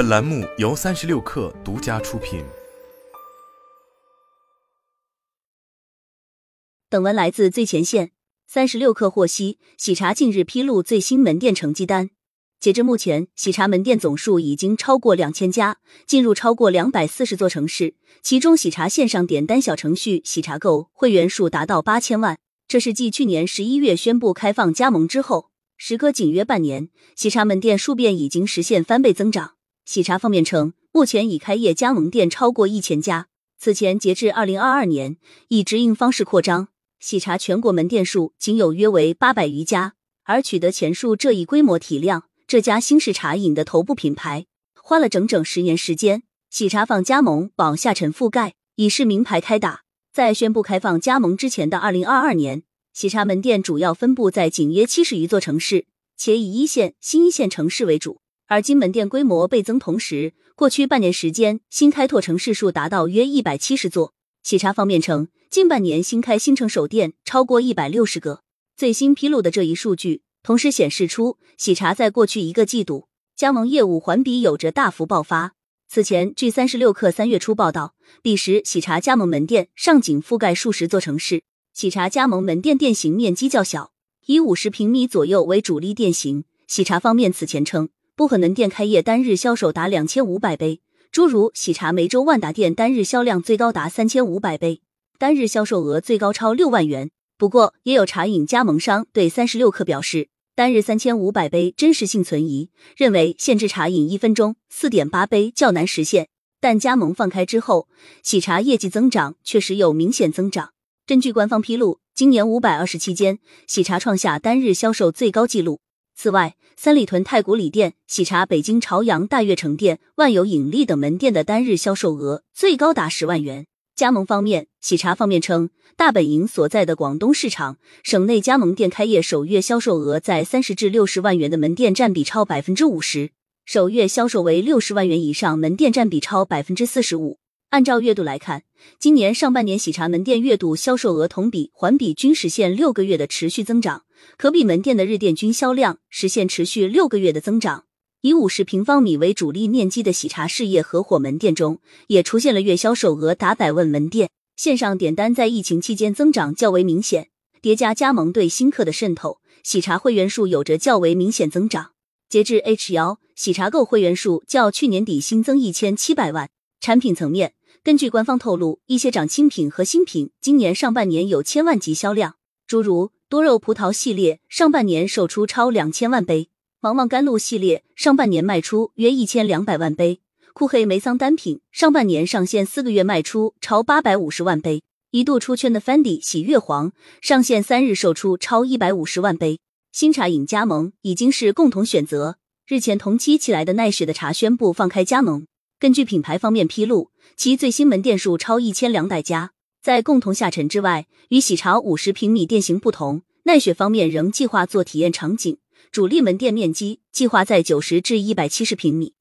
本栏目由三十六氪独家出品。本文来自最前线。三十六氪获悉，喜茶近日披露最新门店成绩单。截至目前，喜茶门店总数已经超过两千家，进入超过两百四十座城市。其中，喜茶线上点单小程序喜茶购会员数达到八千万，这是继去年十一月宣布开放加盟之后，时隔仅约半年，喜茶门店数变已经实现翻倍增长。喜茶方面称，目前已开业加盟店超过一千家。此前，截至二零二二年，以直营方式扩张。喜茶全国门店数仅有约为八百余家，而取得前述这一规模体量，这家新式茶饮的头部品牌花了整整十年时间。喜茶放加盟往下沉覆盖，已是名牌开打。在宣布开放加盟之前的二零二二年，喜茶门店主要分布在仅约七十余座城市，且以一线、新一线城市为主。而今门店规模倍增，同时过去半年时间新开拓城市数达到约一百七十座。喜茶方面称。近半年新开新城首店超过一百六十个。最新披露的这一数据，同时显示出喜茶在过去一个季度加盟业务环比有着大幅爆发。此前，据三十六氪三月初报道，彼时喜茶加盟门店上仅覆盖数十座城市。喜茶加盟门店店型面积较小，以五十平米左右为主力店型。喜茶方面此前称，不可能店开业单日销售达两千五百杯，诸如喜茶梅州万达店单日销量最高达三千五百杯。单日销售额最高超六万元。不过，也有茶饮加盟商对三十六氪表示，单日三千五百杯真实性存疑，认为限制茶饮一分钟四点八杯较难实现。但加盟放开之后，喜茶业绩增长确实有明显增长。根据官方披露，今年五百二十期间，喜茶创下单日销售最高纪录。此外，三里屯太古里店、喜茶北京朝阳大悦城店、万有引力等门店的单日销售额最高达十万元。加盟方面，喜茶方面称，大本营所在的广东市场，省内加盟店开业首月销售额在三十至六十万元的门店占比超百分之五十，首月销售为六十万元以上门店占比超百分之四十五。按照月度来看，今年上半年喜茶门店月度销售额同比、环比均实现六个月的持续增长，可比门店的日店均销量实现持续六个月的增长。以五十平方米为主力面积的喜茶事业合伙门店中，也出现了月销售额达百万门店。线上点单在疫情期间增长较为明显，叠加加盟对新客的渗透，喜茶会员数有着较为明显增长。截至 H 幺，喜茶购会员数较去年底新增一千七百万。产品层面，根据官方透露，一些长新品和新品今年上半年有千万级销量，诸如多肉葡萄系列上半年售出超两千万杯。芒芒甘露系列上半年卖出约一千两百万杯，酷黑梅桑单品上半年上线四个月卖出超八百五十万杯，一度出圈的 Fendi 喜悦黄上线三日售出超一百五十万杯。新茶饮加盟已经是共同选择。日前同期起来的奈雪的茶宣布放开加盟。根据品牌方面披露，其最新门店数超一千两百家。在共同下沉之外，与喜茶五十平米店型不同，奈雪方面仍计划做体验场景。主力门店面积计划在九十至一百七十平米。